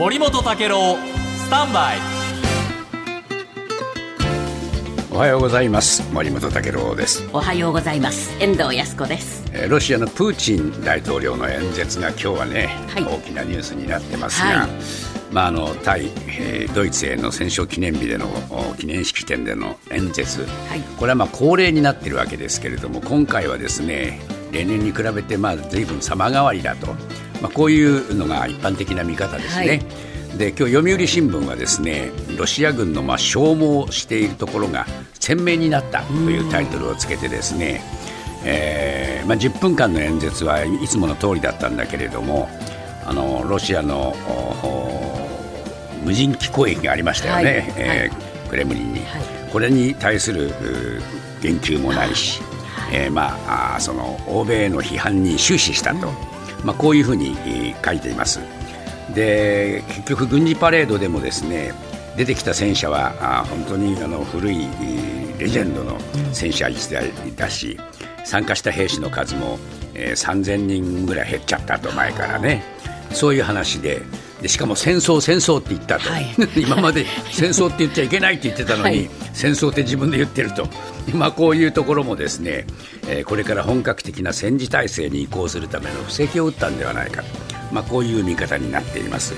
森本武郎スタンバイ。おはようございます。森本武郎です。おはようございます。遠藤康子です。えーロシアのプーチン大統領の演説が今日はね、はい。大きなニュースになってますが、はい。まあ、あの対、えードイツへの戦勝記念日でのお記念式典での演説、い。これはまあ恒例になっているわけですけれども今回はですね例年に比べてまあ随分様変わりだと、まあ、こういうのが一般的な見方ですね。はい。で今日読売新聞はですねロシア軍のまあ消耗しているところが鮮明になったというタイトルをつけてですね、えーまあ、10分間の演説はいつもの通りだったんだけれどもあのロシアの無人機攻撃がありましたよね、はい。えークレムリンに、はい。これに対するう言及もないし、えーまあ、その欧米への批判に終始したと、まあ、こういうふうにえー書いています。で結局、軍事パレードでもですね出てきた戦車はあ本当にあの古いえーレジェンドの戦車一台だし参加した兵士の数も、えー3000人ぐらい減っちゃったと前からね。そういう話ででしかも戦争、戦争って言ったと、はい。今まで戦争って言っちゃいけないって言ってたのに、はい。戦争って自分で言ってると、まあ、こういうところもですね、えーこれから本格的な戦時体制に移行するための布石を打ったんではないか、まあ、こういう見方になっています。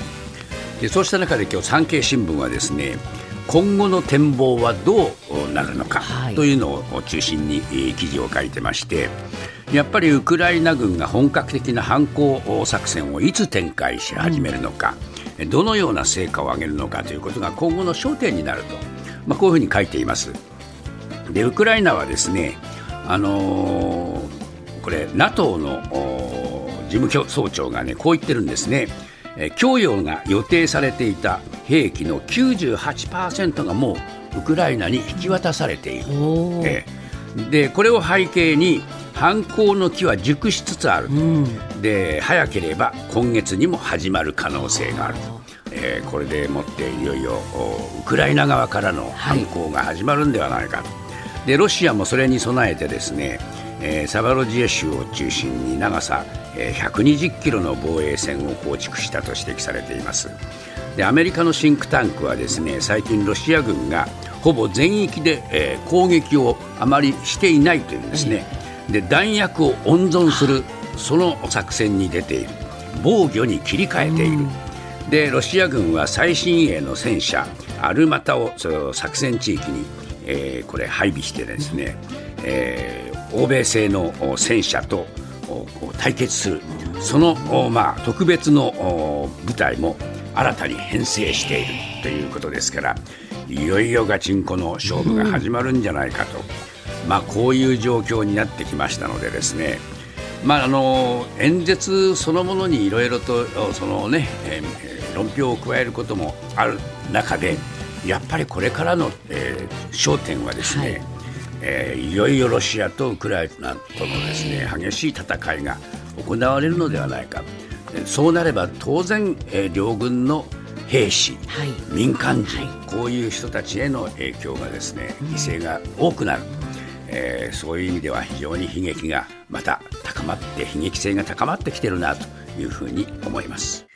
でそうした中で今日産経新聞はですね今後の展望はどうなるのかはい。というのを中心にえー記事を書いてましてやっぱりウクライナ軍が本格的な反攻作戦をいつ展開し始めるのか、どのような成果を上げるのかということが今後の焦点になると、まあ、こういうふうに書いています。でウクライナはですね、あのーこれ NATO の事務総長がねこう言ってるんですね、えー供与が予定されていた兵器の98%がもうウクライナに引き渡されている、でこれを背景に反攻の機は熟しつつある、で早ければ今月にも始まる可能性があると、えーこれでもっていよいよおウクライナ側からの反攻が始まるんではないかと、でロシアもそれに備えてですね、えーサバロジエ州を中心に長さ、えー120キロの防衛線を構築したと指摘されています。でアメリカのシンクタンクはですね最近ロシア軍がほぼ全域で、えー攻撃をあまりしていないというんですね、で弾薬を温存するその作戦に出ている。防御に切り替えている、でロシア軍は最新鋭の戦車アルマタを作戦地域に、えーこれ配備してですね、えー欧米製の戦車と対決する。そのまあ特別の部隊も新たに編成しているということですからいよいよガチンコの勝負が始まるんじゃないかと、まあ、こういう状況になってきましたのでですねまあ、あの演説そのものにいろいろとおその、ねえー論評を加えることもある中でやっぱりこれからの、えー焦点はですね、えーいよいよロシアとウクライナとのですね激しい戦いが行われるのではないか。えーそうなれば当然、えー両軍の兵士、はい。民間人、こういう人たちへの影響がですね犠牲が多くなる、えーそういう意味では非常に悲劇がまた高まって悲劇性が高まってきてるなというふうに思います。